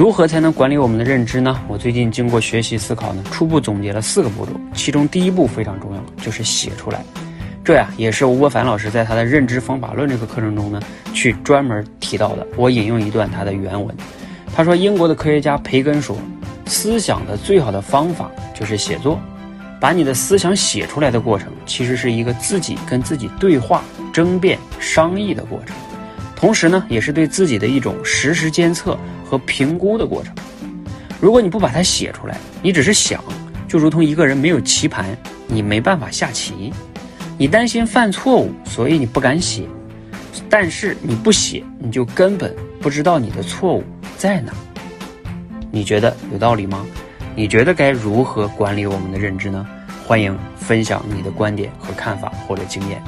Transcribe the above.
如何才能管理我们的认知呢？我最近经过学习思考呢，初步总结了四个步骤，其中第一步非常重要，就是写出来。这呀，也是吴伯凡老师在他的认知方法论这个课程中呢，去专门提到的。我引用一段他的原文，他说：“英国的科学家培根说，思想的最好的方法就是写作，把你的思想写出来的过程，其实是一个自己跟自己对话、争辩、商议的过程。”同时呢，也是对自己的一种实时监测和评估的过程。如果你不把它写出来，你只是想，就如同一个人没有棋盘，你没办法下棋。你担心犯错误，所以你不敢写。但是你不写，你就根本不知道你的错误在哪。你觉得有道理吗？你觉得该如何管理我们的认知呢？欢迎分享你的观点和看法或者经验。